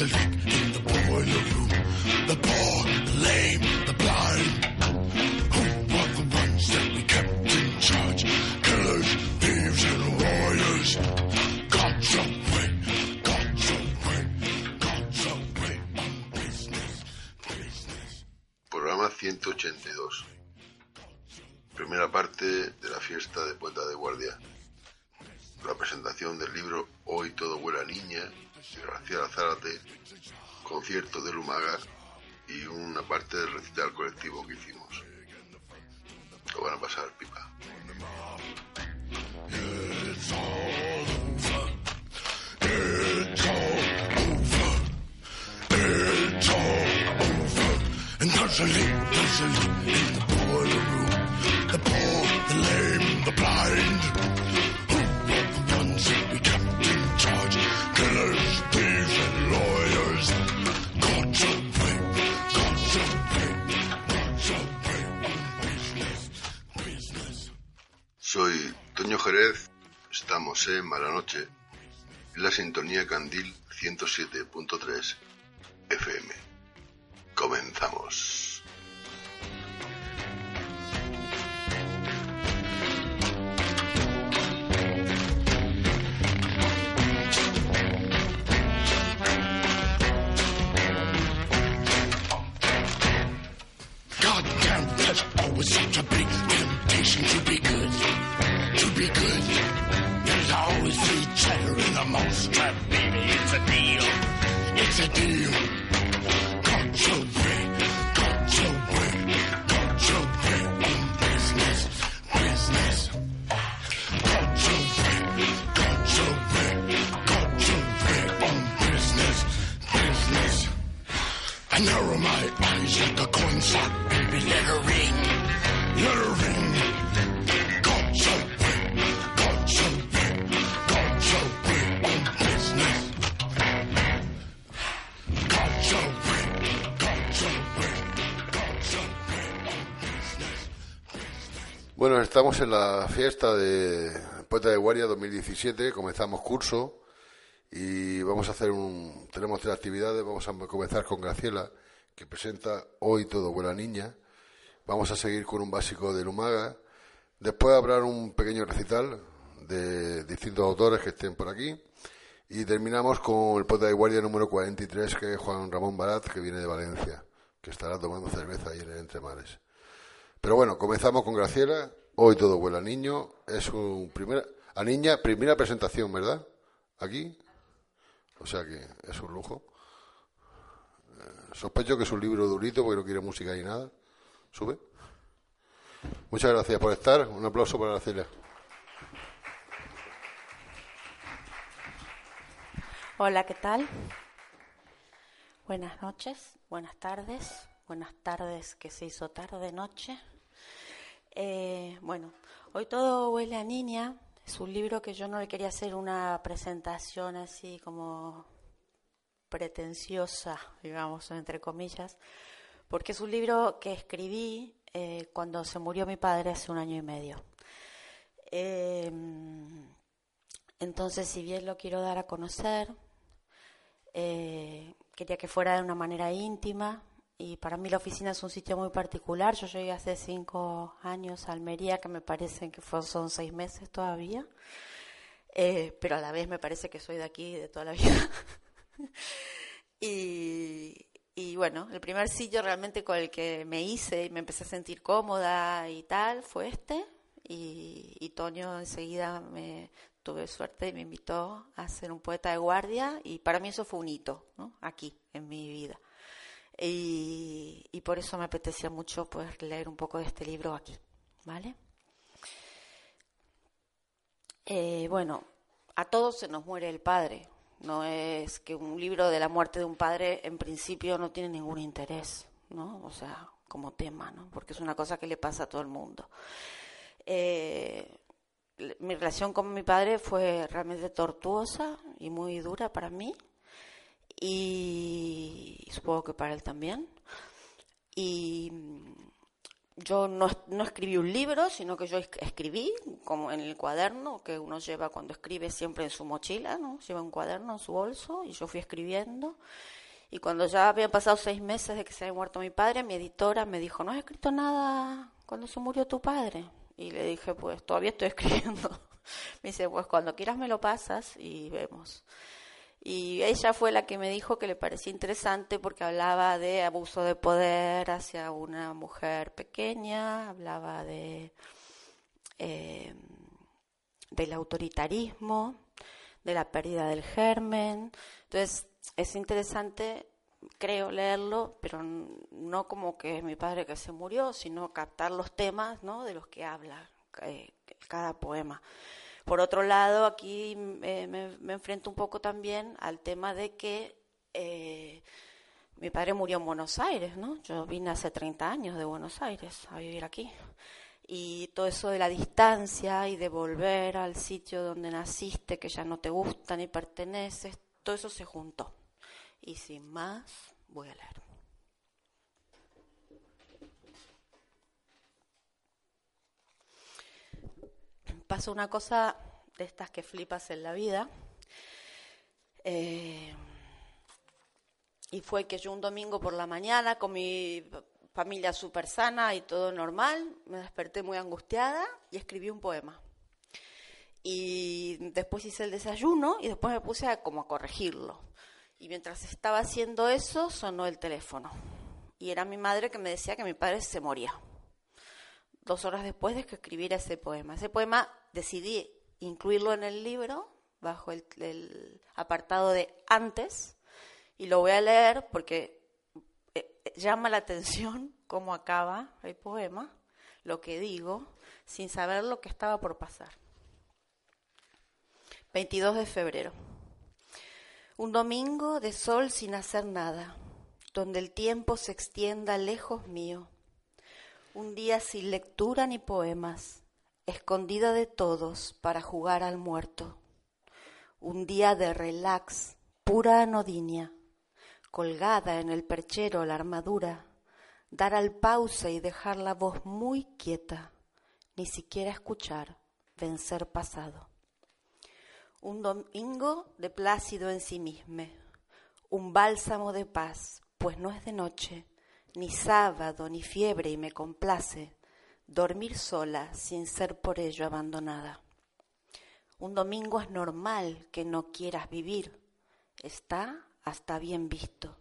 Listen. Sintonía Candil 107.3 FM. Comenzamos. God damn, there's always such a big temptation to be good. To be good. Mousetrap, baby. It's a deal. It's a deal. En la fiesta de Puerta de Guardia 2017, comenzamos curso y vamos a hacer un... Tenemos tres actividades, vamos a comenzar con Graciela, que presenta Hoy todo buena niña. Vamos a seguir con un básico de Lumaga. Después habrá un pequeño recital de distintos autores que estén por aquí. Y terminamos con el Puerta de Guardia número 43, que es Juan Ramón Barat, que viene de Valencia, que estará tomando cerveza ahí en el Entre Mares. Pero bueno, comenzamos con Graciela. Hoy todo vuela a niño. Es un primera, a niña, primera presentación, ¿verdad? Aquí. O sea que es un lujo. Eh, sospecho que es un libro durito porque no quiere música ni nada. Sube. Muchas gracias por estar. Un aplauso para Graciela. Hola, ¿qué tal? Buenas noches, buenas tardes, buenas tardes que se hizo tarde, noche. Eh, bueno, hoy todo huele a niña. Es un libro que yo no le quería hacer una presentación así como pretenciosa, digamos, entre comillas, porque es un libro que escribí eh, cuando se murió mi padre hace un año y medio. Eh, entonces, si bien lo quiero dar a conocer, eh, quería que fuera de una manera íntima y para mí la oficina es un sitio muy particular. Yo llegué hace cinco años a Almería, que me parece que son seis meses todavía, eh, pero a la vez me parece que soy de aquí de toda la vida. y, y bueno, el primer sitio realmente con el que me hice y me empecé a sentir cómoda y tal fue este. Y, y Toño enseguida me tuve suerte y me invitó a ser un poeta de guardia y para mí eso fue un hito, ¿no? Aquí, en mi vida. Y, por eso me apetecía mucho poder leer un poco de este libro aquí, ¿vale? Eh, bueno, a todos se nos muere el padre. No es que un libro de la muerte de un padre en principio no tiene ningún interés, ¿no? O sea, como tema, ¿no? Porque es una cosa que le pasa a todo el mundo. Eh, mi relación con mi padre fue realmente tortuosa y muy dura para mí. Y supongo que para él también. Y yo no, no, escribí un libro, sino que yo escribí, como en el cuaderno que uno lleva cuando escribe siempre en su mochila, ¿no? Lleva un cuaderno en su bolso y yo fui escribiendo. Y cuando ya habían pasado seis meses de que se había muerto mi padre, mi editora me dijo, ¿no has escrito nada cuando se murió tu padre? Y le dije, pues todavía estoy escribiendo. me dice, pues cuando quieras me lo pasas y vemos. Y ella fue la que me dijo que le parecía interesante porque hablaba de abuso de poder hacia una mujer pequeña, hablaba de eh, del autoritarismo, de la pérdida del germen. Entonces, es interesante, creo, leerlo, pero no como que es mi padre que se murió, sino captar los temas ¿no? de los que habla eh, cada poema. Por otro lado, aquí eh, me, enfrento un poco también al tema de que eh, mi padre murió en Buenos Aires, ¿no? Yo vine hace 30 años de Buenos Aires a vivir aquí. Y todo eso de la distancia y de volver al sitio donde naciste, que ya no te gusta ni perteneces, todo eso se juntó. Y sin más, voy a leer. Pasó una cosa de estas que flipas en la vida. Eh, y fue que yo un domingo por la mañana, con mi familia súper sana y todo normal, me desperté muy angustiada y escribí un poema. Y después hice el desayuno y después me puse a, como a corregirlo. Y mientras estaba haciendo eso, sonó el teléfono. Y era mi madre que me decía que mi padre se moría. Dos horas después de que escribiera ese poema. Ese poema decidí incluirlo en el libro bajo el, apartado de antes y lo voy a leer porque eh, llama la atención cómo acaba el poema, lo que digo, sin saber lo que estaba por pasar. 22 de febrero. Un domingo de sol sin hacer nada, donde el tiempo se extienda lejos mío. Un día sin lectura ni poemas, escondida de todos para jugar al muerto. Un día de relax, pura anodinia, colgada en el perchero la armadura, dar al pause y dejar la voz muy quieta, ni siquiera escuchar, vencer pasado. Un domingo de plácido en sí mismo, un bálsamo de paz, pues no es de noche, ni sábado, ni fiebre y me complace dormir sola sin ser por ello abandonada. Un domingo es normal que no quieras vivir, está hasta bien visto.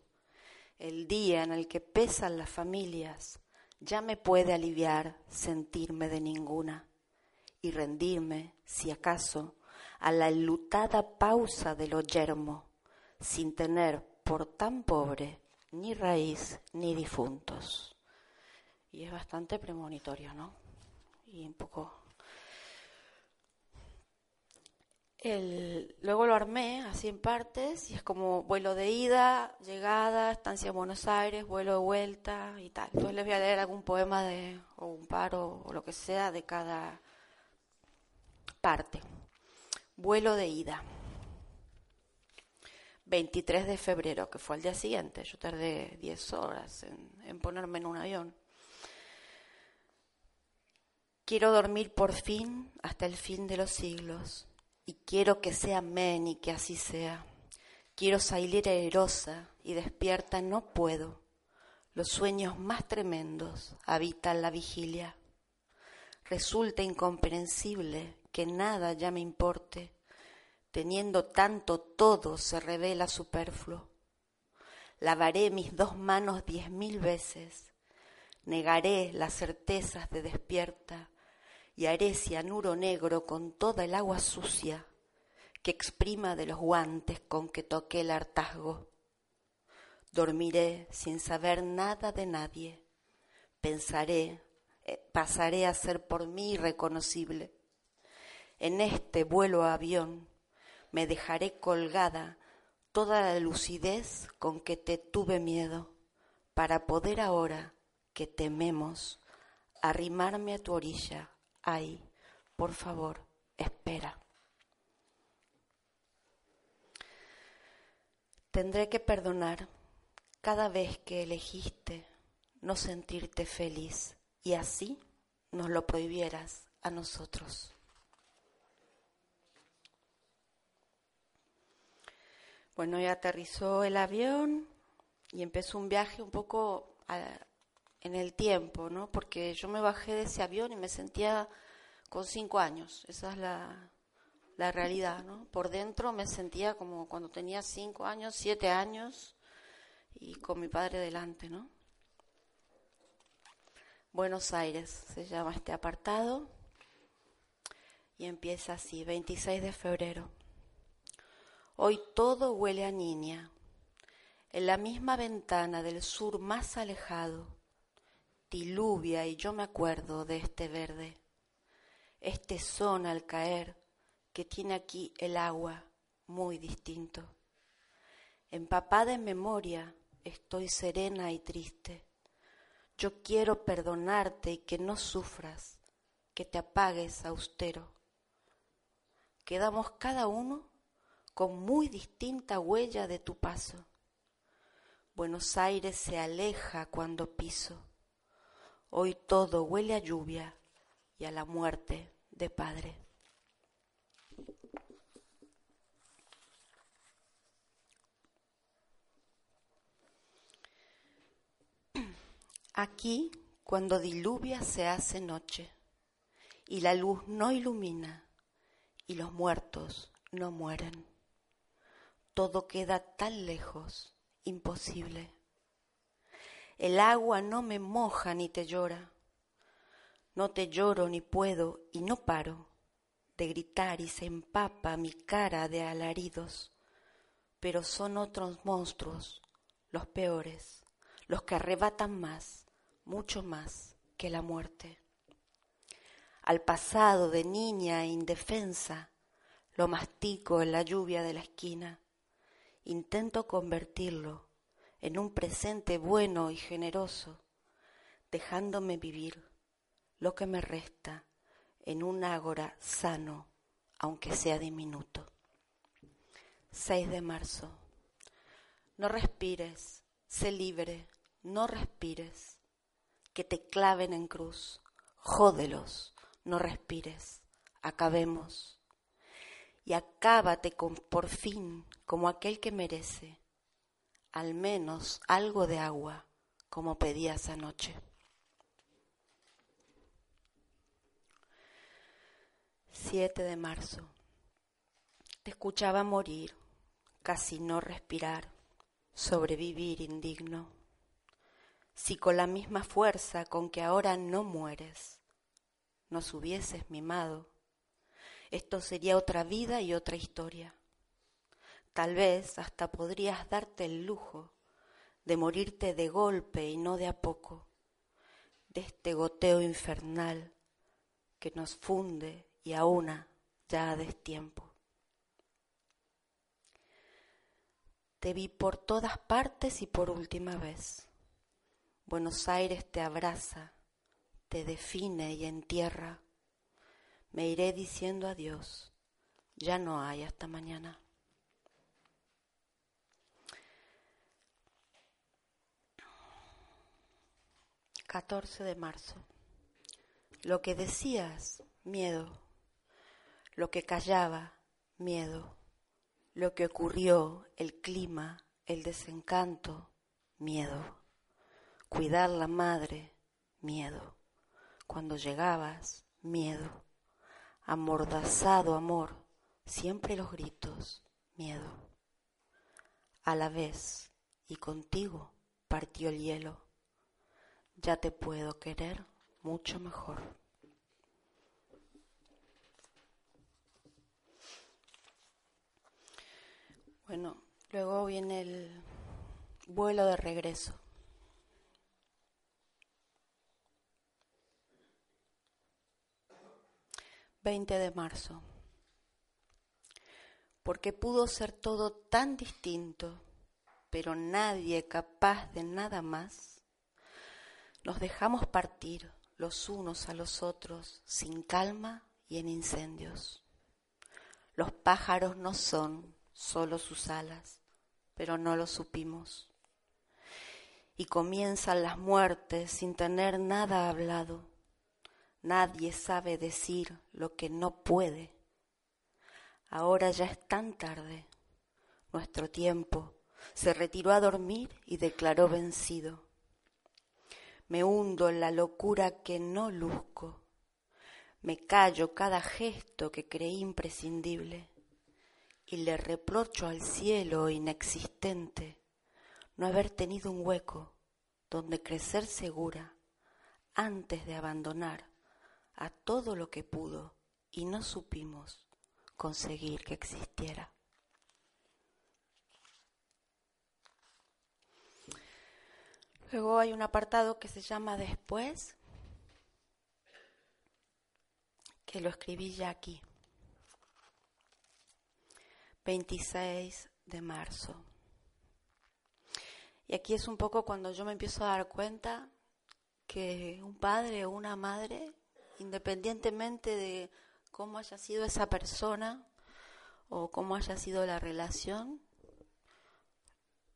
El día en el que pesan las familias ya me puede aliviar sentirme de ninguna y rendirme, si acaso, a la enlutada pausa de lo yermo, sin tener por tan pobre ni raíz ni difuntos y es bastante premonitorio, ¿no? Y un poco... El, luego lo armé así en partes y es como vuelo de ida, llegada, estancia en Buenos Aires, vuelo de vuelta y tal. Entonces les voy a leer algún poema de, o un paro o lo que sea de cada parte. Vuelo de ida. 23 de febrero, que fue el día siguiente. Yo tardé 10 horas en, ponerme en un avión. Quiero dormir por fin hasta el fin de los siglos, y quiero que sea men y que así sea. Quiero salir erosa y despierta no puedo. Los sueños más tremendos habitan la vigilia. Resulta incomprensible que nada ya me importe, teniendo tanto todo se revela superfluo. Lavaré mis dos manos diez mil veces, negaré las certezas de despierta y haré cianuro negro con toda el agua sucia que exprima de los guantes con que toqué el hartazgo. Dormiré sin saber nada de nadie. Pensaré, eh, pasaré a ser por mí irreconocible. En este vuelo a avión me dejaré colgada toda la lucidez con que te tuve miedo, para poder ahora que tememos arrimarme a tu orilla Ay, por favor, espera. Tendré que perdonar cada vez que elegiste no sentirte feliz y así nos lo prohibieras a nosotros. Bueno, ya aterrizó el avión y empezó un viaje un poco en el tiempo, ¿no? Porque yo me bajé de ese avión y me sentía con cinco años, esa es la, la realidad, ¿no? Por dentro me sentía como cuando tenía cinco años, siete años y con mi padre delante, ¿no? Buenos Aires se llama este apartado y empieza así, 26 de febrero. Hoy todo huele a niña. En la misma ventana del sur más alejado, diluvia y yo me acuerdo de este verde, este son al caer que tiene aquí el agua muy distinto. Empapada en memoria, estoy serena y triste. Yo quiero perdonarte y que no sufras, que te apagues austero. Quedamos cada uno con muy distinta huella de tu paso. Buenos Aires se aleja cuando piso. Hoy todo huele a lluvia y a la muerte de padre. Aquí, cuando diluvia, se hace noche, y la luz no ilumina, y los muertos no mueren. Todo queda tan lejos, imposible. El agua no me moja ni te llora. No te lloro ni puedo y no paro de gritar y se empapa mi cara de alaridos. Pero son otros monstruos, los peores, los que arrebatan más mucho más que la muerte. Al pasado de niña indefensa lo mastico en la lluvia de la esquina. Intento convertirlo en un presente bueno y generoso, dejándome vivir lo que me resta en un ágora sano, aunque sea diminuto. 6 de marzo. No respires, sé libre, no respires que te claven en cruz. Jódelos, no respires, acabemos. Y acábate con, por fin como aquel que merece, al menos algo de agua, como pedías anoche. Siete de marzo. Te escuchaba morir, casi no respirar, sobrevivir indigno si con la misma fuerza con que ahora no mueres nos hubieses mimado, esto sería otra vida y otra historia. Tal vez hasta podrías darte el lujo de morirte de golpe y no de a poco, de este goteo infernal que nos funde y aúna ya a destiempo. Te vi por todas partes y por última vez Buenos Aires te abraza, te define y entierra. Me iré diciendo adiós, ya no hay hasta mañana. Catorce de marzo. Lo que decías, miedo. Lo que callaba, miedo. Lo que ocurrió, el clima, el desencanto, miedo cuidar la madre, miedo. Cuando llegabas, miedo. Amordazado amor, siempre los gritos, miedo. A la vez, y contigo partió el hielo. Ya te puedo querer mucho mejor. Bueno, luego viene el vuelo de regreso. 20 de marzo. Porque pudo ser todo tan distinto, pero nadie capaz de nada más, nos dejamos partir los unos a los otros sin calma y en incendios. Los pájaros no son solo sus alas, pero no lo supimos. Y comienzan las muertes sin tener nada hablado. Nadie sabe decir lo que no puede. Ahora ya es tan tarde. Nuestro tiempo se retiró a dormir y declaró vencido. Me hundo en la locura que no luzco. Me callo cada gesto que creí imprescindible y le reprocho al cielo inexistente no haber tenido un hueco donde crecer segura antes de abandonar a todo lo que pudo y no supimos conseguir que existiera. Luego hay un apartado que se llama Después, que lo escribí ya aquí. 26 de marzo. Y aquí es un poco cuando yo me empiezo a dar cuenta que un padre o una madre, independientemente de cómo haya sido esa persona o cómo haya sido la relación,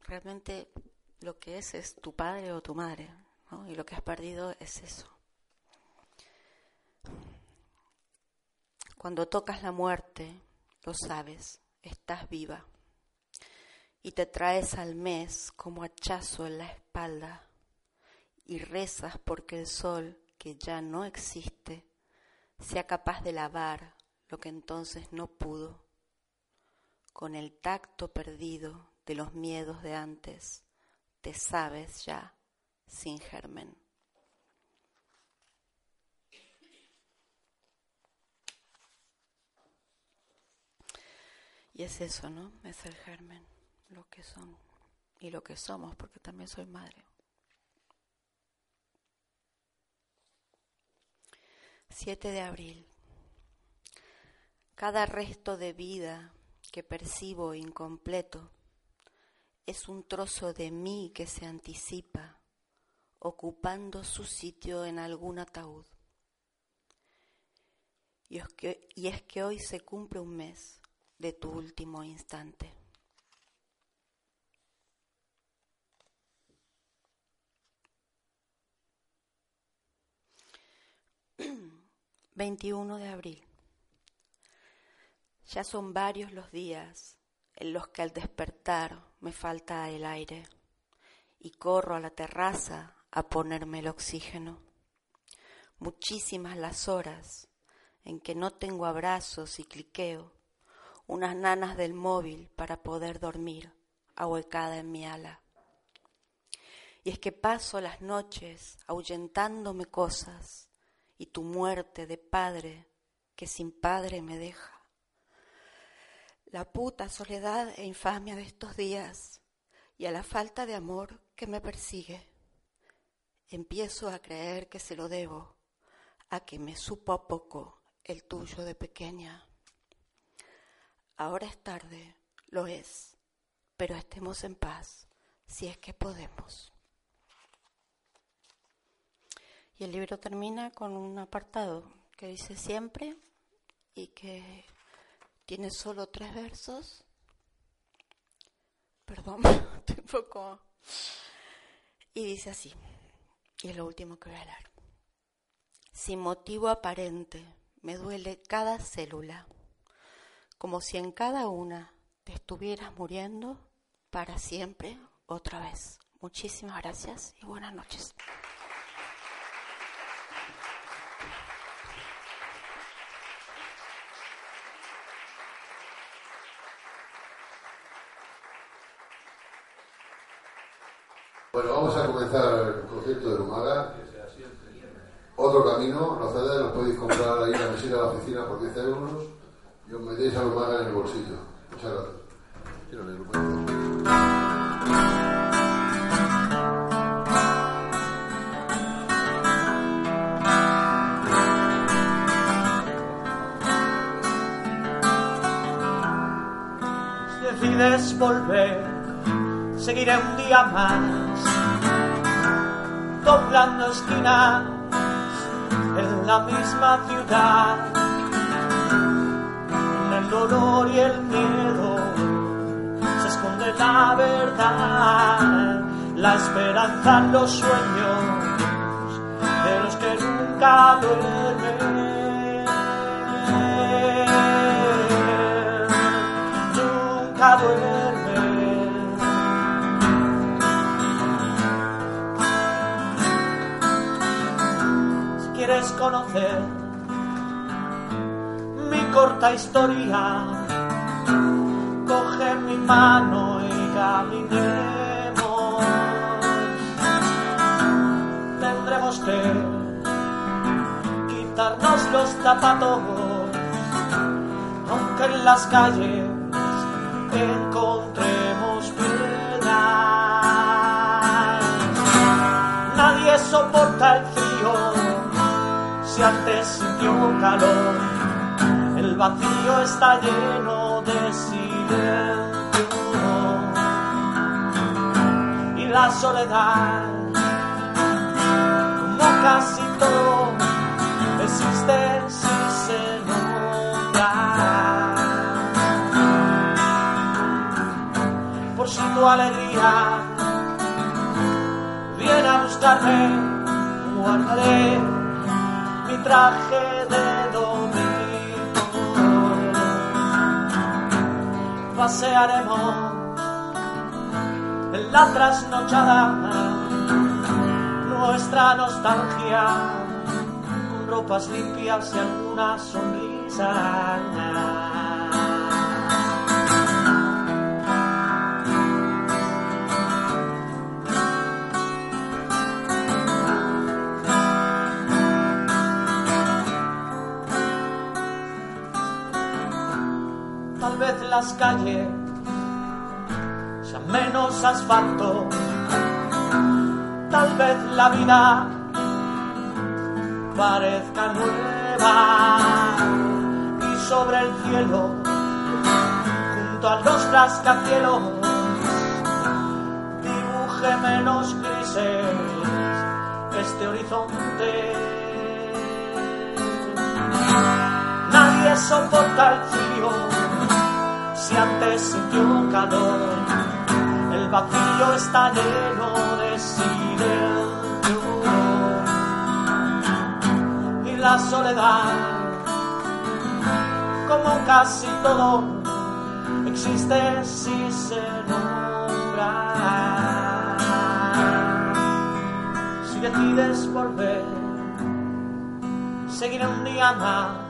realmente lo que es es tu padre o tu madre, y lo que has perdido es eso. Cuando tocas la muerte, lo sabes, estás viva y te traes al mes como hachazo en la espalda y rezas porque el sol, que ya no existe, sea capaz de lavar lo que entonces no pudo, con el tacto perdido de los miedos de antes, te sabes ya sin germen. Y es eso, ¿no? Es el germen, lo que son y lo que somos, porque también soy madre. 7 de abril. Cada resto de vida que percibo incompleto es un trozo de mí que se anticipa, ocupando su sitio en algún ataúd. Y es que, y es que hoy se cumple un mes de tu último instante. Veintiuno de abril. Ya son varios los días en los que al despertar me falta el aire y corro a la terraza a ponerme el oxígeno. Muchísimas las horas en que no tengo abrazos y cliqueo unas nanas del móvil para poder dormir, ahuecada en mi ala. Y es que paso las noches ahuyentándome cosas y tu muerte de padre que sin padre me deja. La puta soledad e infamia de estos días y a la falta de amor que me persigue. Empiezo a creer que se lo debo a que me supo poco el tuyo de pequeña. Ahora es tarde, lo es, pero estemos en paz, si es que podemos. Y el libro termina con un apartado que dice siempre y que tiene solo tres versos. Perdón, estoy un poco... Y dice así, y es lo último que voy a leer. Sin motivo aparente, me duele cada célula como si en cada una te estuvieras muriendo para siempre otra vez. Muchísimas gracias y buenas noches. Bueno, vamos a comenzar el concierto de Lumaga. Otro camino, los CDs los podéis comprar ahí en la mesita de la oficina por 10 euros y os metéis a Lumaga en el bolsillo. Muchas gracias. Si decides volver, seguiré un día más, doblando esquinas en la misma ciudad dolor y el miedo se esconde la verdad, la esperanza en los sueños de los que nunca duermen. Quieres conocer mi corta historia, coge mi mano y caminemos. Tendremos que quitarnos los zapatos, aunque en las calles encontremos piedras. Nadie soporta el si antes sintió calor. El vacío está lleno de silencio y la soledad, como casi todo, existe si se nombra. Por si tu alegría viene a buscarme, guardaré traje de domingo. Pasearemos en la trasnochada nuestra nostalgia con ropas limpias y alguna sonrisa. Las calles sean menos asfalto, tal vez la vida parezca nueva y sobre el cielo, junto a los rascacielos, dibuje menos grises este horizonte. Nadie soporta el si antes sintió calor. El vacío está lleno de silencio y la soledad, como casi todo, existe si se nombra. Si decides volver, seguiré un día más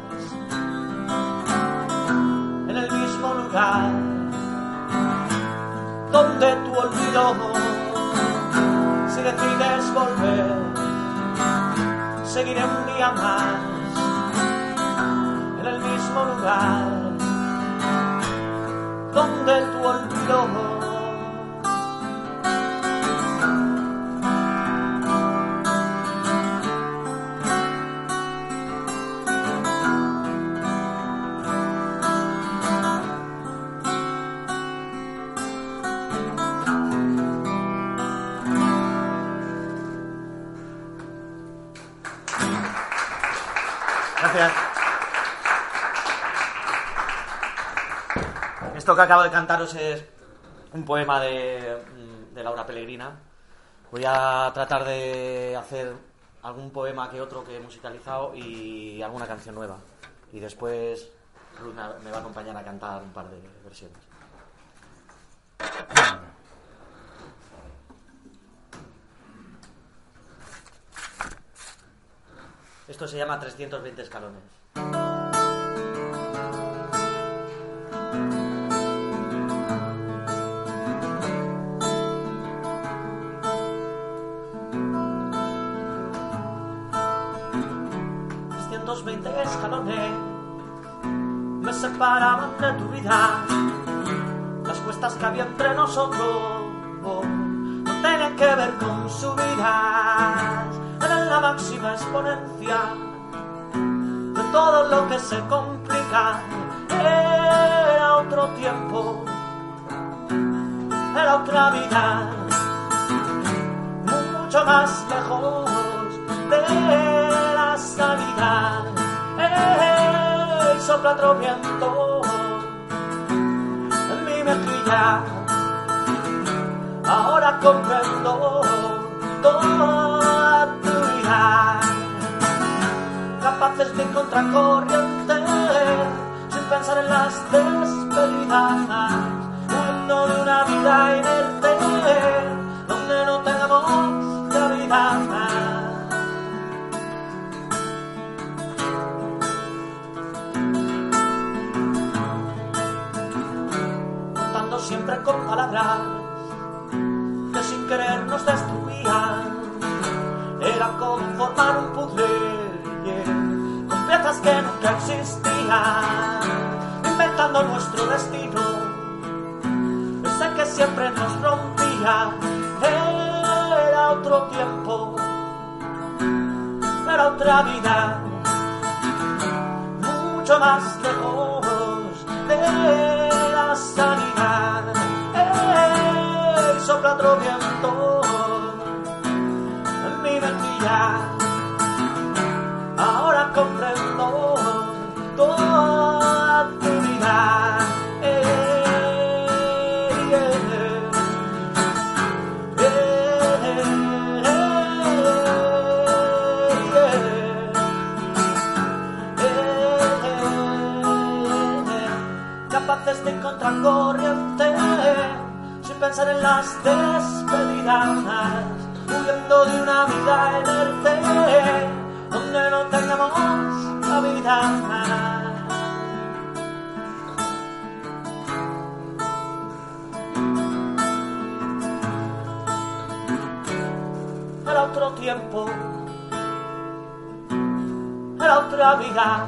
lugar donde tu olvido si decides volver. Seguiré un día más en el mismo lugar donde tu olvido Esto que acabo de cantaros es un poema de, de Laura Pellegrina. Voy a tratar de hacer algún poema que otro que he musicalizado y alguna canción nueva. Y después Ruth me va a acompañar a cantar un par de versiones. Esto se llama 320 escalones. Separaban de tu vida... ...las cuestas que había entre nosotros... ...no tenían que ver con subidas... ...eran la máxima exponencia... ...de todo lo que se complica... ...era otro tiempo... ...era otra vida... ...mucho más lejos... ...de sopla otro viento... ...en mi mejilla... Ahora comprendo toda tu vida. Capaces de contracorriente, sin pensar en las despedidas. Huyendo de una vida inerte, donde no tengamos cabida. Con palabras que sin querer nos destruían. Era como formar un puzzle yeah, con piezas que nunca existían, inventando nuestro destino. Ese que siempre nos rompía era otro tiempo, era otra vida, mucho más lejos viento en mi mejilla. En las despedidas, huyendo de una vida inerte, donde no tengamos cabida. Era otro tiempo, era otra vida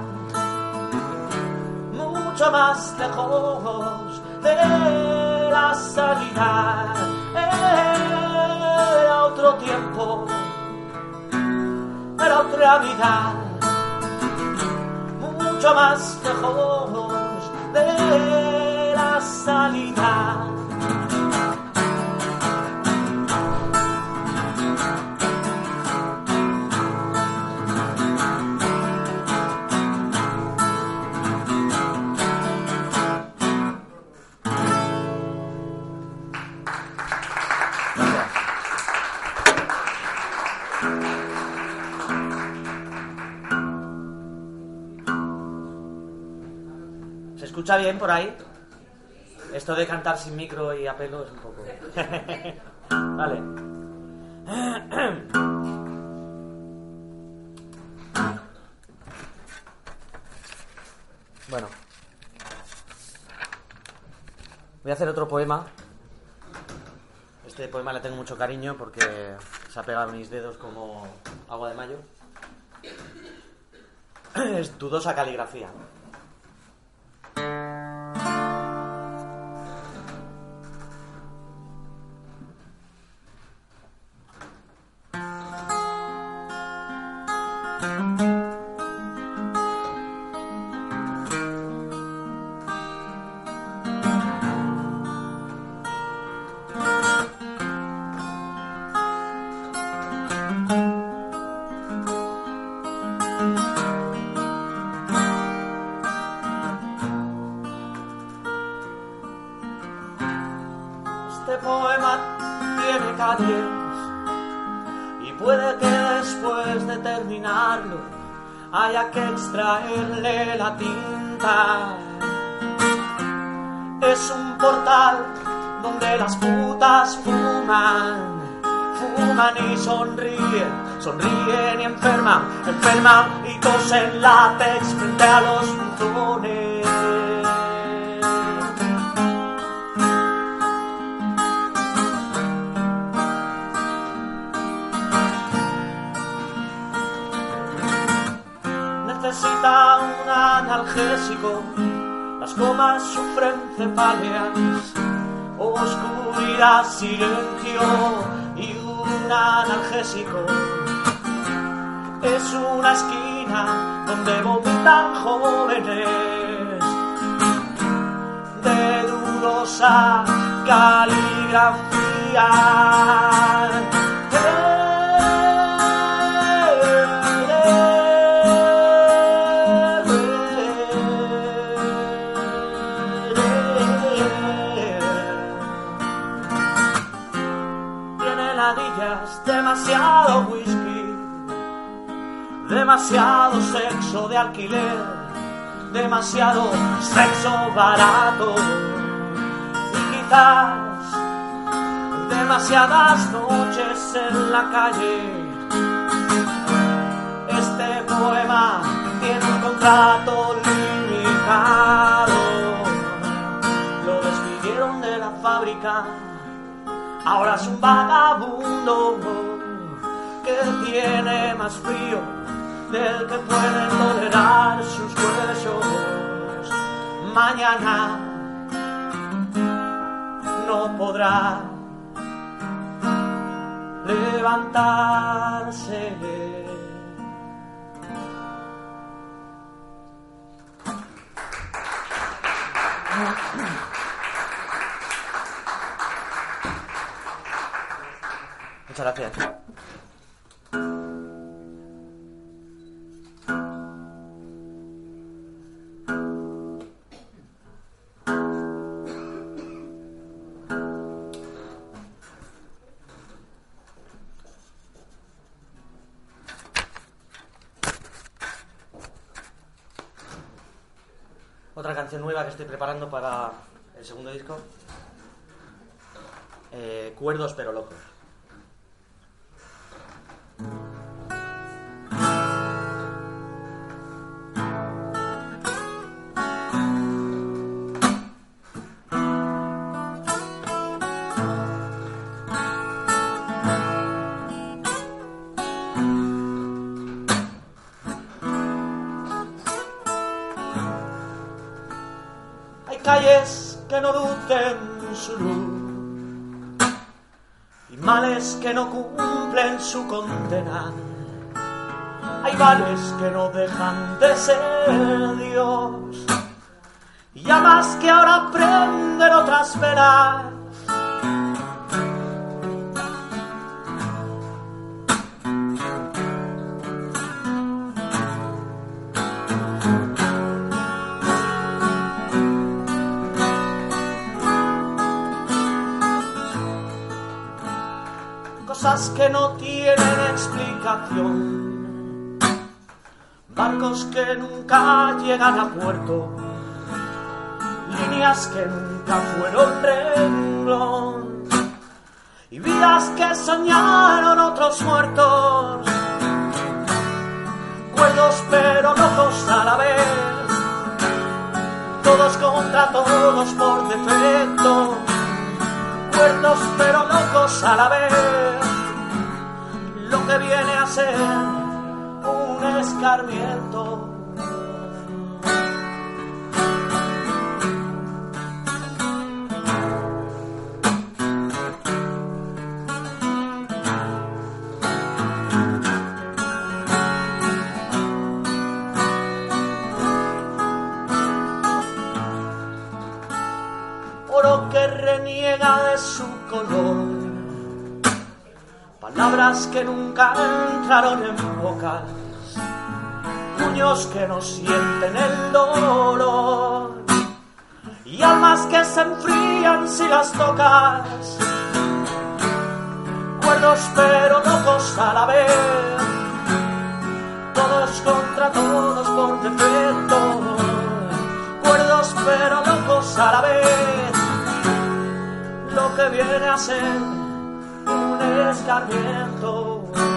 mucho más lejos de la salida. Era otro tiempo, era otra vida, mucho más lejos de la salida. Bien por ahí? Esto de cantar sin micro y a pelo es un poco. vale. Bueno. Voy a hacer otro poema. Este poema le tengo mucho cariño porque se ha pegado mis dedos como agua de mayo. Es dudosa caligrafía. Este poema tiene calles y puede que terminarlo haya que extraerle la tinta. Es un portal donde las putas fuman, fuman y sonríen, sonríen y enferman, enferman y tosen látex frente a los buzones. Analgésico. Las comas sufren cefaleas, oscuridad, silencio y un analgésico. Es una esquina donde vomitan jóvenes de dudosa caligrafía. Demasiado sexo de alquiler, demasiado sexo barato y quizás demasiadas noches en la calle. Este poema tiene un contrato limitado. Lo despidieron de la fábrica ahora es un vagabundo que tiene más frío del que pueden tolerar sus huesos. Mañana no podrá levantarse. Muchas gracias. Nueva que estoy preparando para el segundo disco. Eh, Cuerdos pero locos. Que no cumplen su condena. Hay males que no dejan de ser Dios y amas que ahora prenden otras velas. Que no tienen explicación, barcos que nunca llegan a puerto, líneas que nunca fueron renglón, y vidas que soñaron otros muertos, cuerdos pero locos a la vez, todos contra todos por defecto. Cuerdos pero locos a la vez, que viene a ser un escarmiento. Que nunca entraron en bocas, puños que no sienten el dolor, y almas que se enfrían si las tocas. Cuerdos pero locos a la vez, todos contra todos por defecto. Cuerdos pero locos a la vez lo que viene a ser un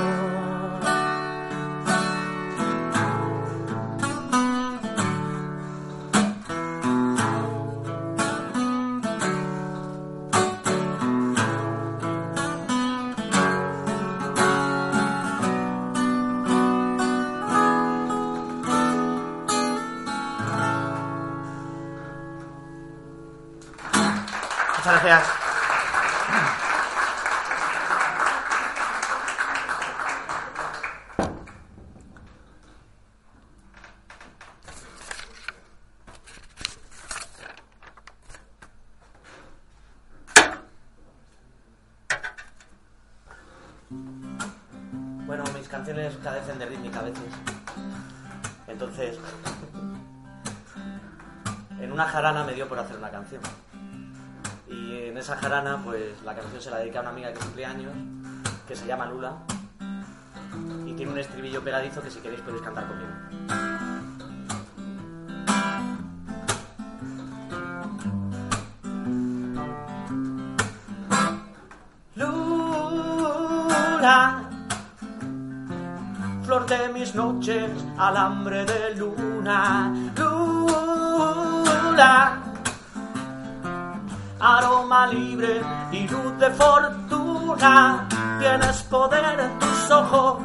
canciones carecen de rítmica a veces. Entonces, en una jarana me dio por hacer una canción. Y en esa jarana, pues la canción se la dediqué a una amiga que cumplía años que se llama Lula y tiene un estribillo pegadizo que si queréis podéis cantar conmigo. Mis noches, alambre de luna. Lula, aroma libre y luz de fortuna. Tienes poder en tus ojos,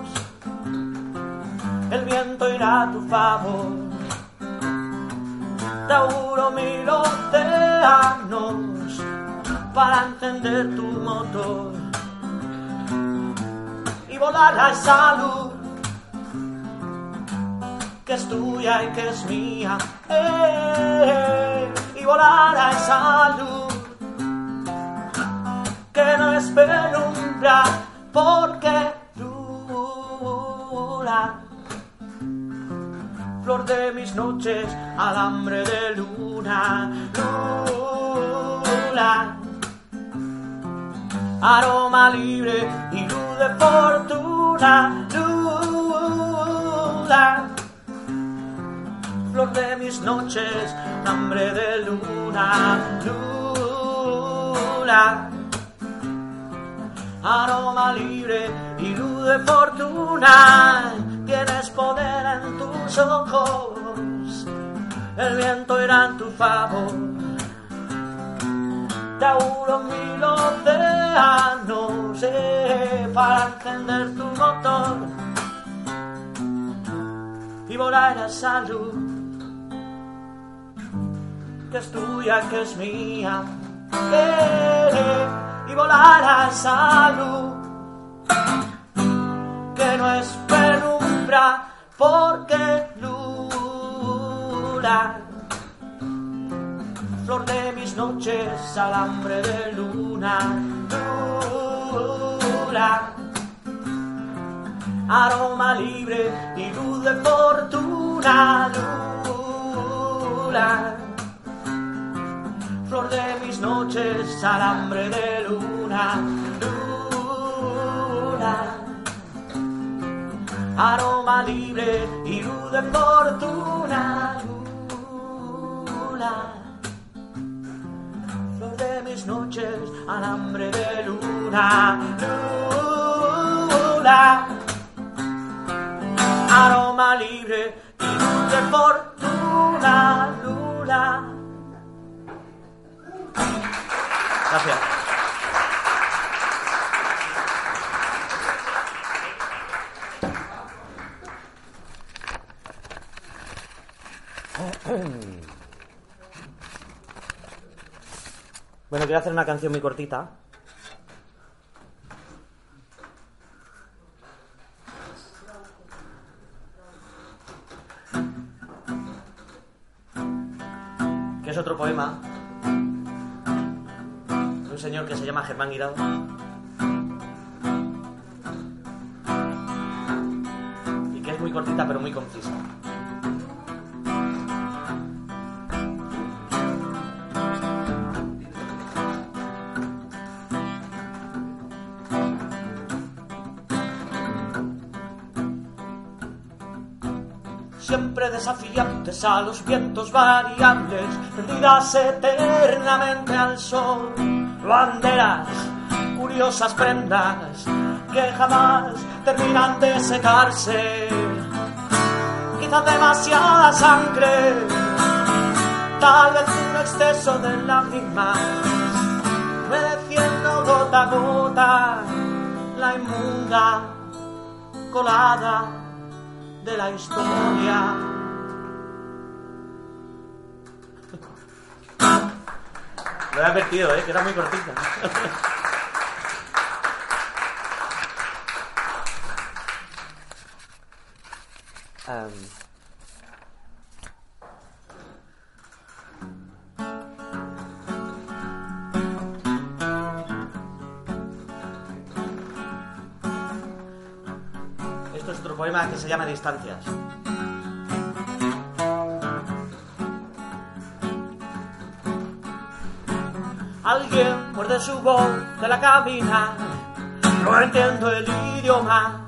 el viento irá a tu favor. Te auguro mil océanos para encender tu motor y volar a esa luz que es tuya y que es mía. Eh, y volar a esa luz que no es penumbra porque dura. Flor de mis noches, alambre de luna, luna aroma libre y luz de fortuna, luna. Flor de mis noches, hambre de luna, luna. Aroma libre y luz de fortuna, tienes poder en tus ojos, el viento irá en tu favor. Te auguro mil océanos eh, para encender tu motor y volar a esa luz que es tuya, que es mía. Eh, y volar a luz que no es penumbra porque luna flor de mis noches, alambre de luna, luna, aroma libre y luz de fortuna, luna, flor de mis noches, alambre de luna, luna, aroma libre y luz de fortuna, luna. De mis noches, alambre de luna, luna, aroma libre y luz de fortuna, luna. Gracias. Bueno, quiero hacer una canción muy cortita. Que es otro poema señor que se llama Germán Guirado. Y que es muy cortita pero muy concisa. siempre desafiantes a los vientos variables, tendidas eternamente al sol, banderas, curiosas prendas que jamás terminan de secarse, quizás demasiada sangre, tal vez un exceso de lágrimas, mereciendo gota a gota la inmunda colada de la historia. Lo he advertido, ¿eh? que era muy cortita. um. Esto es otro poema que se llama Distancias. Alguien muerde su voz de la cabina no entiendo el idioma.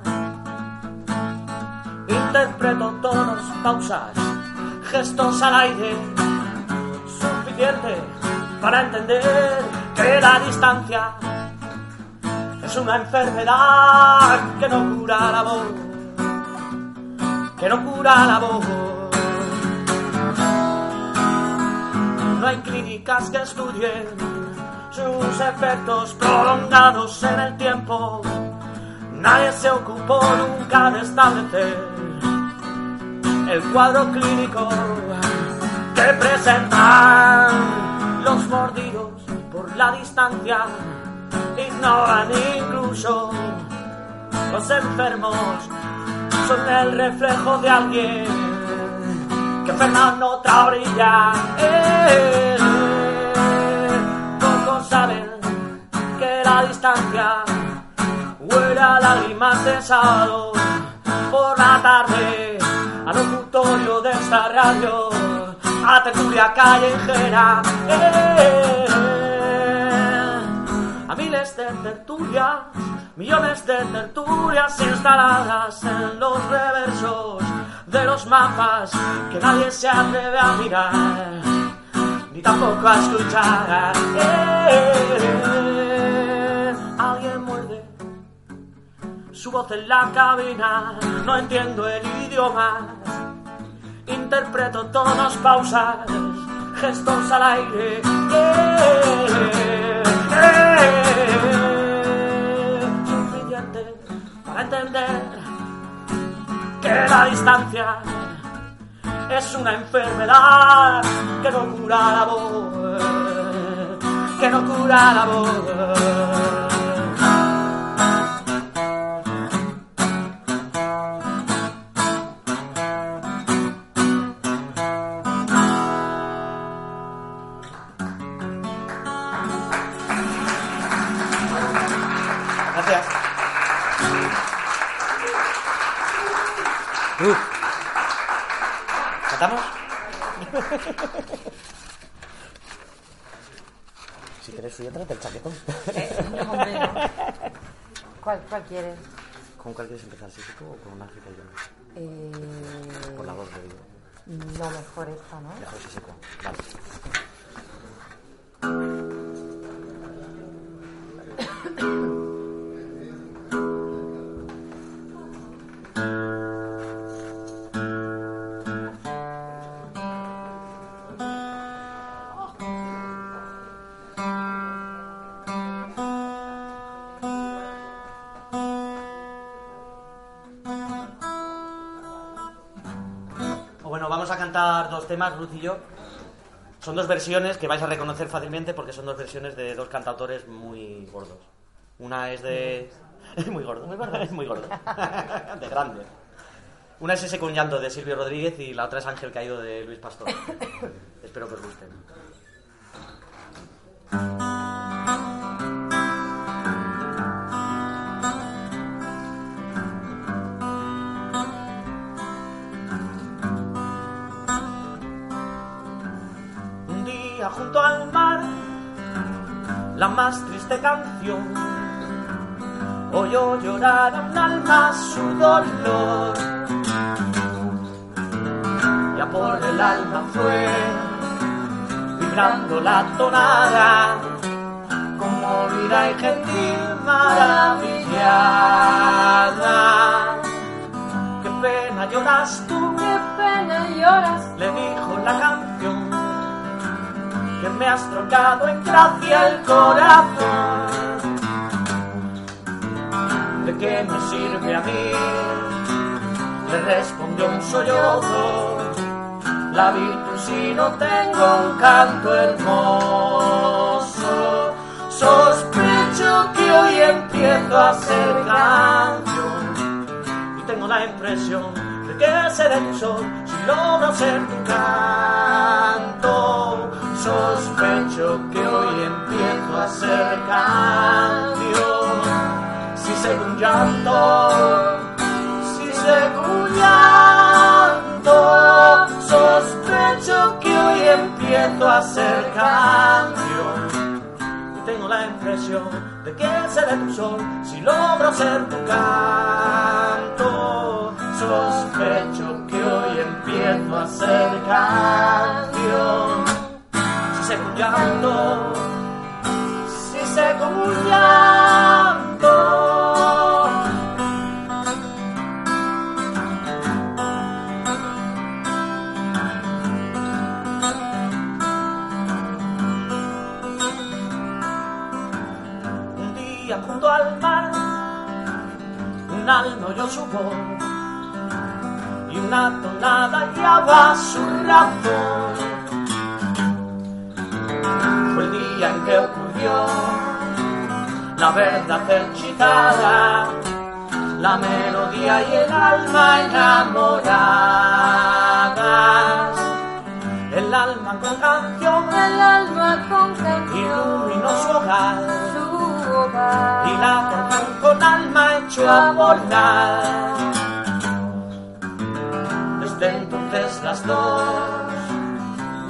Interpreto tonos, pausas, gestos al aire, suficiente para entender que la distancia es una enfermedad que no cura la voz, que no cura la voz. No hay clínicas que estudien sus efectos prolongados en el tiempo. Nadie se ocupó nunca de establecer el cuadro clínico que presentan los mordidos por la distancia. Ignoran incluso los enfermos son el reflejo de alguien que en otra orilla. Distancia huele a lágrimas de sábado por la tarde al locutorio de esta radio a tertulia callejera eh, a miles de tertulias millones de tertulias instaladas en los reversos de los mapas que nadie se atreve a mirar ni tampoco a escuchar Eh, su voz en la cabina, no entiendo el idioma. Interpreto tonos, pausas, gestos al aire. Eh, suficiente para entender que la distancia es una enfermedad que no cura la voz, que no cura la voz. Si quieres subir, tráete el chaquetón. Hombre, no. ¿Cuál, ¿Cuál quieres? ¿Con cuál quieres empezar? ¿Psíquico o con un ángel yo? Eh, Por la voz, le digo. no, mejor esta, ¿no? Mejor físico. Vale. vamos a cantar dos temas, Ruth y yo. Son dos versiones que vais a reconocer fácilmente porque son dos versiones de dos cantautores muy gordos. Una es de... Muy gordo. Muy gordo. Muy gordo. de grande. Una es ese con llanto de Silvio Rodríguez y la otra es Ángel Caído de Luis Pastor. Espero que os gusten. Más triste canción, oyó llorar a un alma su dolor. Ya por el alma fue vibrando la tonada, como vida y gentil maravillada. Qué pena lloras tú, Qué pena lloras. le dijo la canción, que me has trocado en gracia el corazón. ¿De qué me sirve a mí? Le respondió un sollozo, la virtud si no tengo un canto hermoso. Sospecho que hoy empiezo a ser canción y tengo la impresión de que seré tu sol si logro ser tu canto. Sospecho que hoy empiezo a ser canción. Si sé un llanto, si sé un llanto, sospecho que hoy empiezo a ser canción. Y tengo la impresión de que seré tu sol si logro ser tu canto. Sospecho que hoy empiezo a ser canción. Un llanto, si como un día junto al mar, un alma oyó su voz y una tonada guiaba su razón. Fue el día en que ocurrió la verdad hechitada, la melodía y el alma enamoradas. El alma con canción El alma con canción. iluminó su hogar Su hogar. y la canción con alma echó a volar. Desde entonces las dos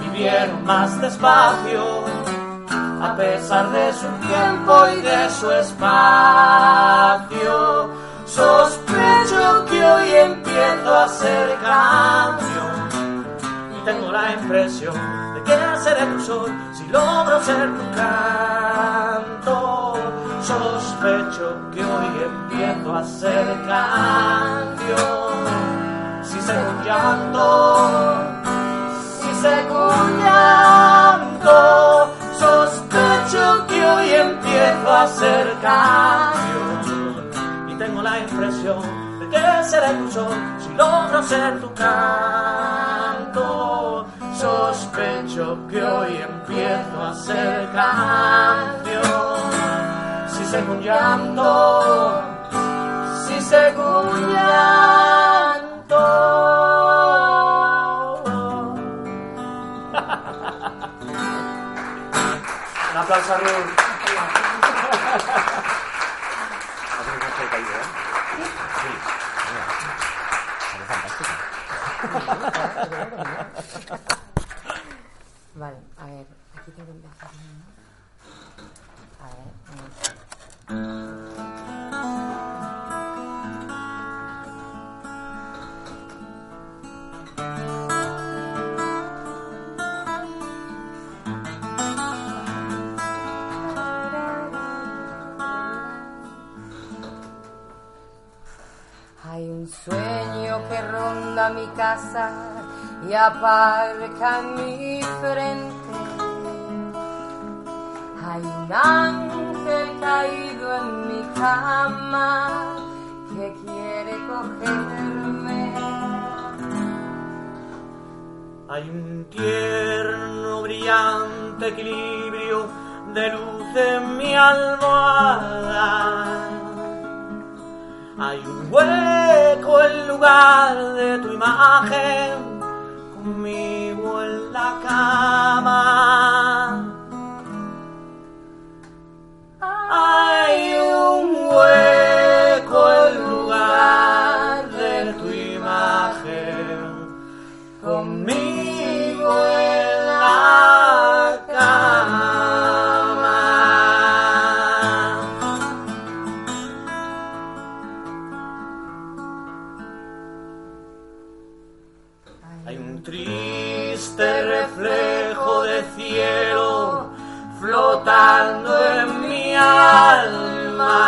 vivieron más despacio, a pesar de su tiempo y de su espacio. Sospecho que hoy empiezo a ser canción y tengo la impresión de que seré tu sol si logro ser tu canto. Sospecho que hoy empiezo a ser canción. Si sé un llanto, si sé un llanto, que hoy empiezo a ser canción. Y tengo la impresión de que seré tu sol si logro ser tu canto. Sospecho que hoy empiezo a ser canción. Si sé un llanto, si sé un llanto. Un aplauso a Ruth. Vale, a ver, aquí tengo que empezar. A ver, ronda mi casa y aparca mi frente. Hay un ángel caído en mi cama que quiere cogerme. Hay un tierno, brillante equilibrio de luz en mi almohada. Hay un hueco en lugar de tu imagen conmigo en la cama. Mi alma.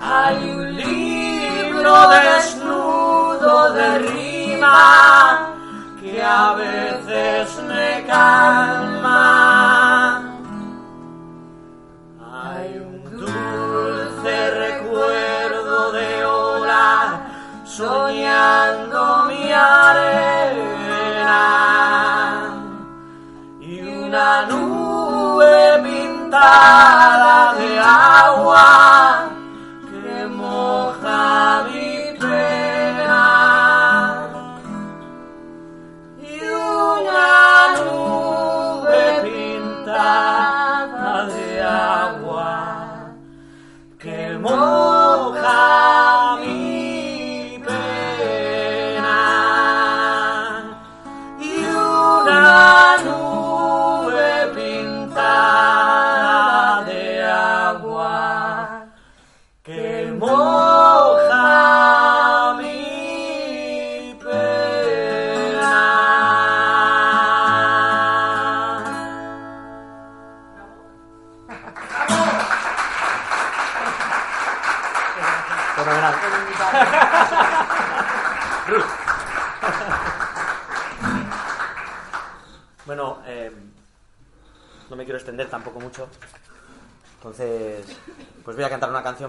Hay un libro desnudo de rima que a veces me calma.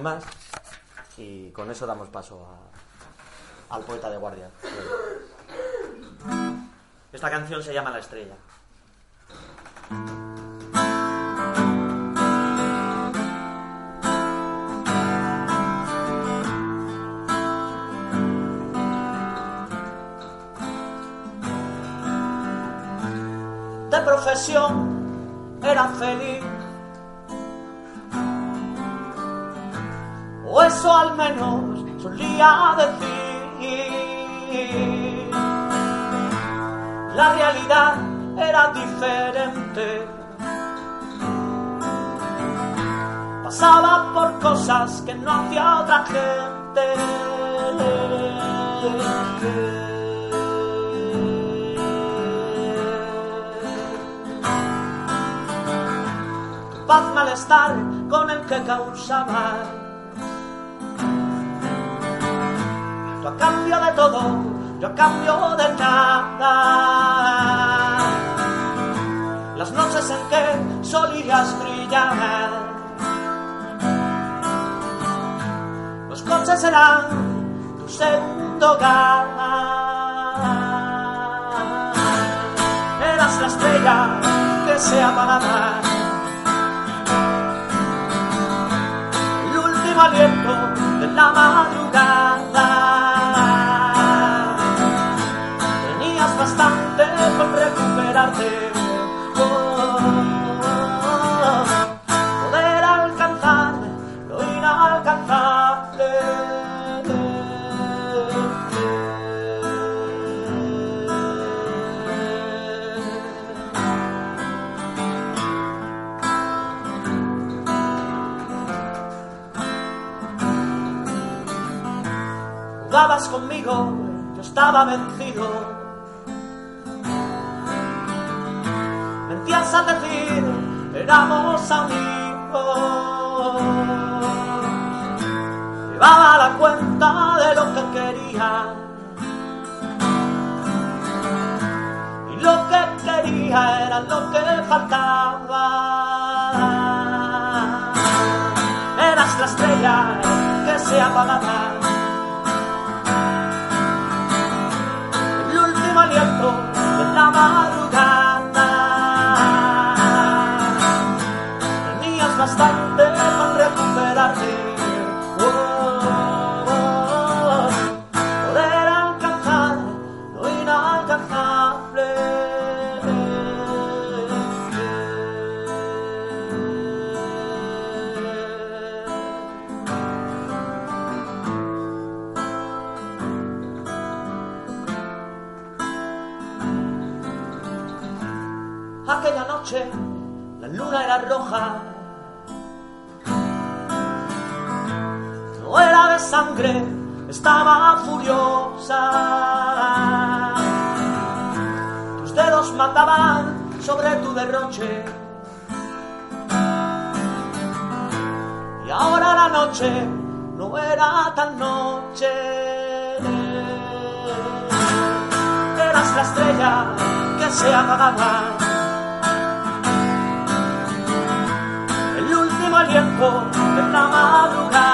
Más y con eso damos paso al poeta de guardia. Esta canción se llama La estrella. Cosas que no hacía otra gente. Paz malestar con el que causaba. Tú a cambio de todo, yo a cambio de nada. Las noches en que solías brillar. Coches eran tu segundo hogar. Eras la estrella que se apagaba. El último aliento de la madrugada. Tenías bastante con recuperarte. Conmigo, yo estaba vencido. Mentías al decir, éramos amigos. Llevaba la cuenta de lo que quería. Y lo que quería era lo que faltaba. Eras la estrella que se apagaba. Roja. No era de sangre, estaba furiosa. Tus dedos mataban sobre tu derroche. Y ahora la noche no era tan noche. Eras la estrella que se apagaba. Aliento de la madrugada.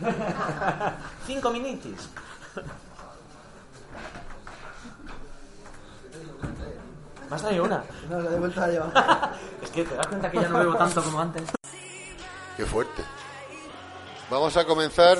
Cinco minutos. ¿Me has traído una? No, la de vuelta la lleva. Es que te das cuenta que ya no bebo tanto como antes. Qué fuerte. Vamos a comenzar.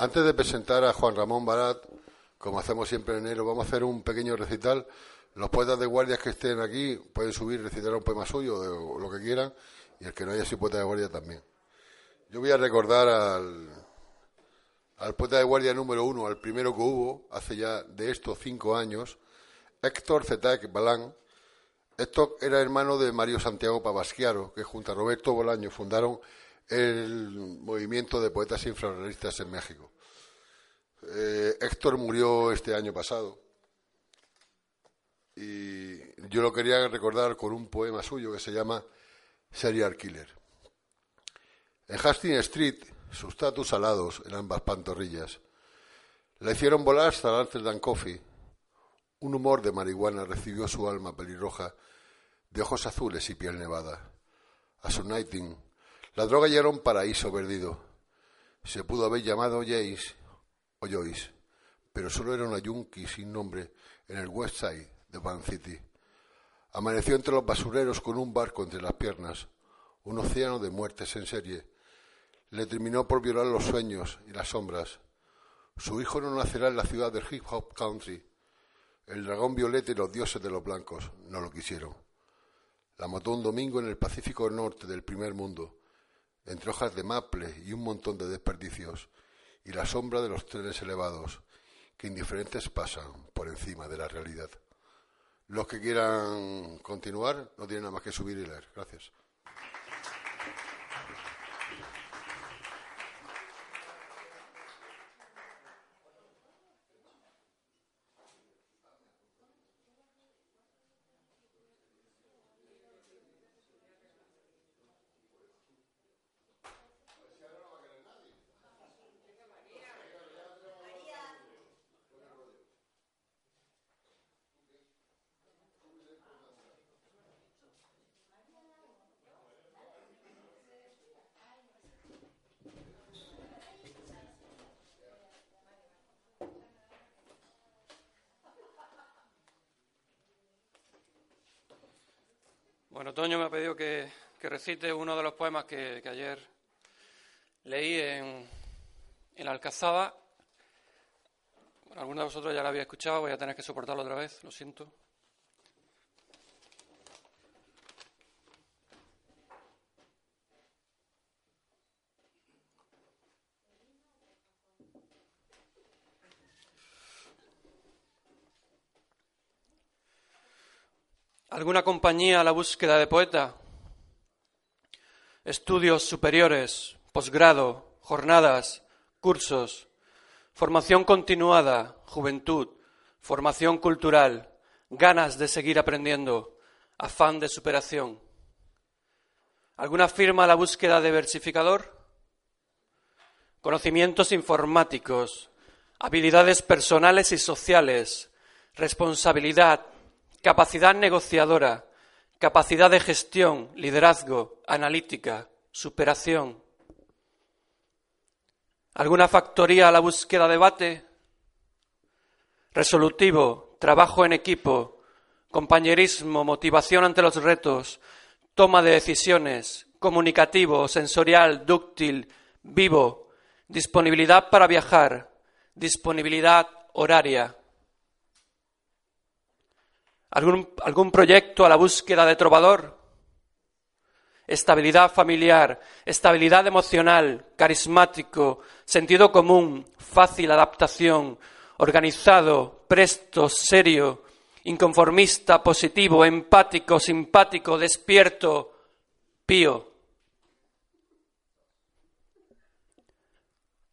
Antes de presentar a Juan Ramón Barat, como hacemos siempre en enero, vamos a hacer un pequeño recital. Los poetas de guardias que estén aquí pueden subir, recitar un poema suyo o lo que quieran, y el que no haya sido poeta de guardia también. Yo voy a recordar al, al poeta de guardia número uno, al primero que hubo, hace ya de estos cinco años, Héctor Zetac Balán. Héctor era hermano de Mario Santiago Pavasquiaro, que junto a Roberto Bolaño fundaron el movimiento de poetas infrarrealistas en México. Eh, Héctor murió este año pasado y yo lo quería recordar con un poema suyo que se llama Serial Killer. En Hastings Street, sus tatus alados en ambas pantorrillas la hicieron volar hasta el Amsterdam Coffee. Un humor de marihuana recibió su alma pelirroja de ojos azules y piel nevada. A su nighting la droga ya era un paraíso perdido. Se pudo haber llamado Jace o Joyce, pero solo era una yunqui sin nombre en el West Side de Van City. Amaneció entre los basureros con un barco entre las piernas, un océano de muertes en serie. Le terminó por violar los sueños y las sombras. Su hijo no nacerá en la ciudad del hip hop country. El dragón violeta y los dioses de los blancos no lo quisieron. La mató un domingo en el Pacífico Norte del primer mundo entre hojas de maple y un montón de desperdicios, y la sombra de los trenes elevados, que indiferentes pasan por encima de la realidad. Los que quieran continuar no tienen nada más que subir y leer. Gracias. Bueno, Toño me ha pedido que, recite uno de los poemas que, ayer leí en, en Alcazaba. algunos de vosotros ya lo había escuchado, voy a tener que soportarlo otra vez, lo siento. ¿Alguna compañía a la búsqueda de poeta? Estudios superiores, posgrado, jornadas, cursos, formación continuada, juventud, formación cultural, ganas de seguir aprendiendo, afán de superación. ¿Alguna firma a la búsqueda de versificador? Conocimientos informáticos, habilidades personales y sociales, responsabilidad, capacidad negociadora, capacidad de gestión, liderazgo, analítica, superación. ¿Alguna factoría a la búsqueda de debate? Resolutivo, trabajo en equipo, compañerismo, motivación ante los retos, toma de decisiones, comunicativo, sensorial, dúctil, vivo, disponibilidad para viajar, disponibilidad horaria. ¿Algún, proyecto a la búsqueda de trovador? Estabilidad familiar, estabilidad emocional, carismático, sentido común, fácil adaptación, organizado, presto, serio, inconformista, positivo, empático, simpático, despierto, pío.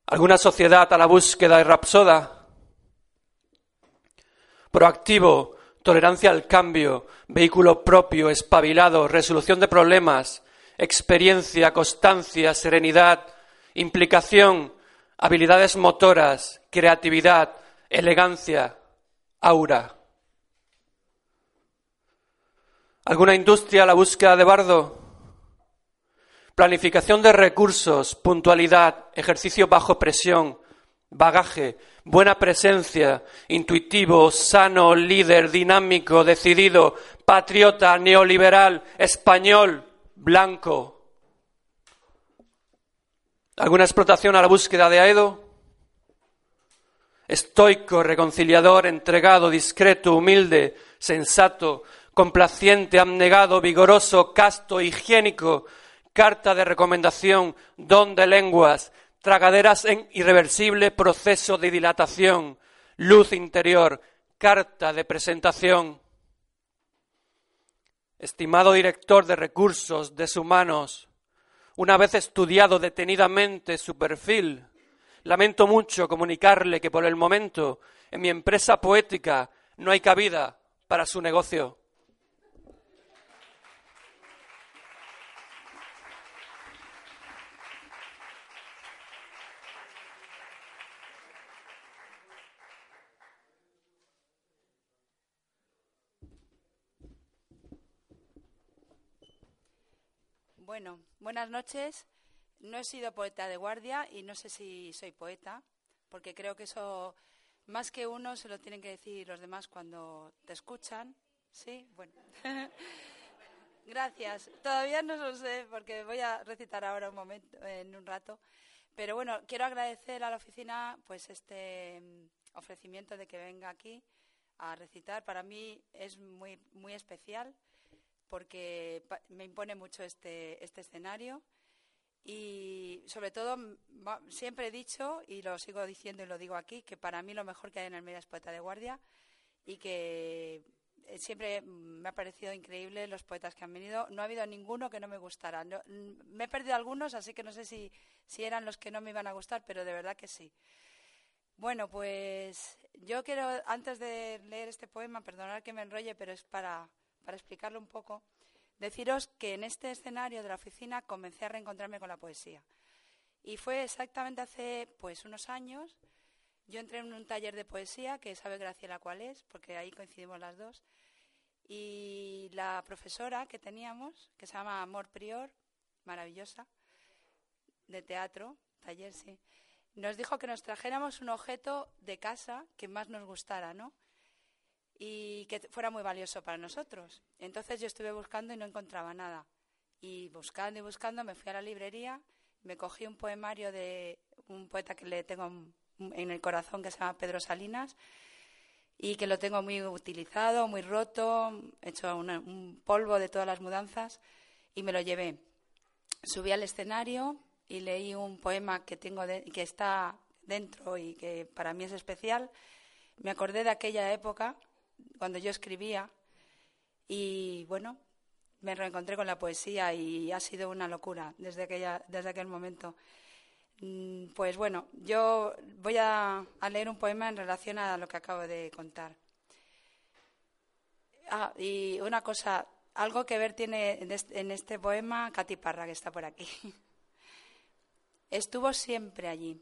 ¿Alguna sociedad a la búsqueda de rapsoda? Proactivo, tolerancia al cambio, vehículo propio, espabilado, resolución de problemas, experiencia, constancia, serenidad, implicación, habilidades motoras, creatividad, elegancia, aura. ¿Alguna industria la búsqueda de bardo? Planificación de recursos, puntualidad, ejercicio bajo presión, bagaje, buena presencia, intuitivo, sano, líder, dinámico, decidido, patriota, neoliberal, español, blanco. ¿Alguna explotación a la búsqueda de Aedo? estoico, reconciliador, entregado, discreto, humilde, sensato, complaciente, abnegado, vigoroso, casto, higiénico, carta de recomendación, don de lenguas, tragaderas en irreversible proceso de dilatación, luz interior, carta de presentación. Estimado director de recursos deshumanos, una vez estudiado detenidamente su perfil, lamento mucho comunicarle que por el momento en mi empresa poética no hay cabida para su negocio. Bueno, buenas noches. No he sido poeta de guardia y no sé si soy poeta, porque creo que eso más que uno se lo tienen que decir los demás cuando te escuchan. Sí, bueno. Gracias. Todavía no lo sé porque voy a recitar ahora un momento, en un rato. Pero bueno, quiero agradecer a la oficina pues este mm, ofrecimiento de que venga aquí a recitar. Para mí es muy muy especial porque me impone mucho este, este escenario y sobre todo siempre he dicho y lo sigo diciendo y lo digo aquí que para mí lo mejor que hay en Almería es poeta de guardia y que eh, siempre me ha parecido increíble los poetas que han venido. No ha habido ninguno que no me gustara. me he perdido algunos, así que no sé si, si eran los que no me iban a gustar, pero de verdad que sí. Bueno, pues yo quiero, antes de leer este poema, perdonar que me enrolle, pero es para, para explicarlo un poco, deciros que en este escenario de la oficina comencé a reencontrarme con la poesía. Y fue exactamente hace pues unos años. Yo entré en un taller de poesía, que sabe Graciela cuál es, porque ahí coincidimos las dos. Y la profesora que teníamos, que se llama Amor Prior, maravillosa, de teatro, taller, sí, nos dijo que nos trajéramos un objeto de casa que más nos gustara, ¿no? Y que fuera muy valioso para nosotros. Entonces yo estuve buscando y no encontraba nada. Y buscando y buscando me fui a la librería, me cogí un poemario de un poeta que le tengo en el corazón que se llama Pedro Salinas y que lo tengo muy utilizado, muy roto, hecho un polvo de todas las mudanzas y me lo llevé. Subí al escenario y leí un poema que tengo que está dentro y que para mí es especial. Me acordé de aquella época cuando yo escribía y bueno, me reencontré con la poesía y ha sido una locura desde, aquella, desde aquel momento. Mm, pues bueno, yo voy a, leer un poema en relación a lo que acabo de contar. Ah, y una cosa, algo que ver tiene en este poema Katy Parra, que está por aquí. Estuvo siempre allí.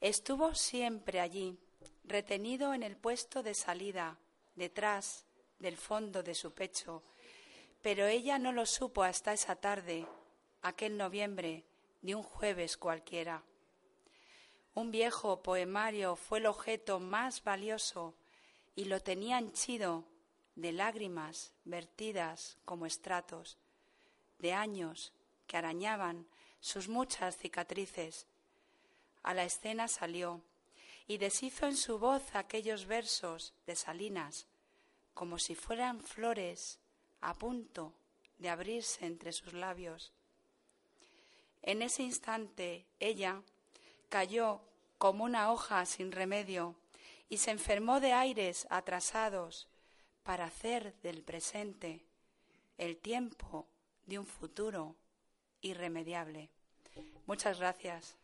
Estuvo siempre allí retenido en el puesto de salida, detrás del fondo de su pecho. Pero ella no lo supo hasta esa tarde, aquel noviembre, de un jueves cualquiera. Un viejo poemario fue el objeto más valioso y lo tenía henchido de lágrimas vertidas como estratos, de años que arañaban sus muchas cicatrices. A la escena salió y deshizo en su voz aquellos versos de Salinas, como si fueran flores a punto de abrirse entre sus labios. En ese instante ella cayó como una hoja sin remedio y se enfermó de aires atrasados para hacer del presente el tiempo de un futuro irremediable. Muchas gracias.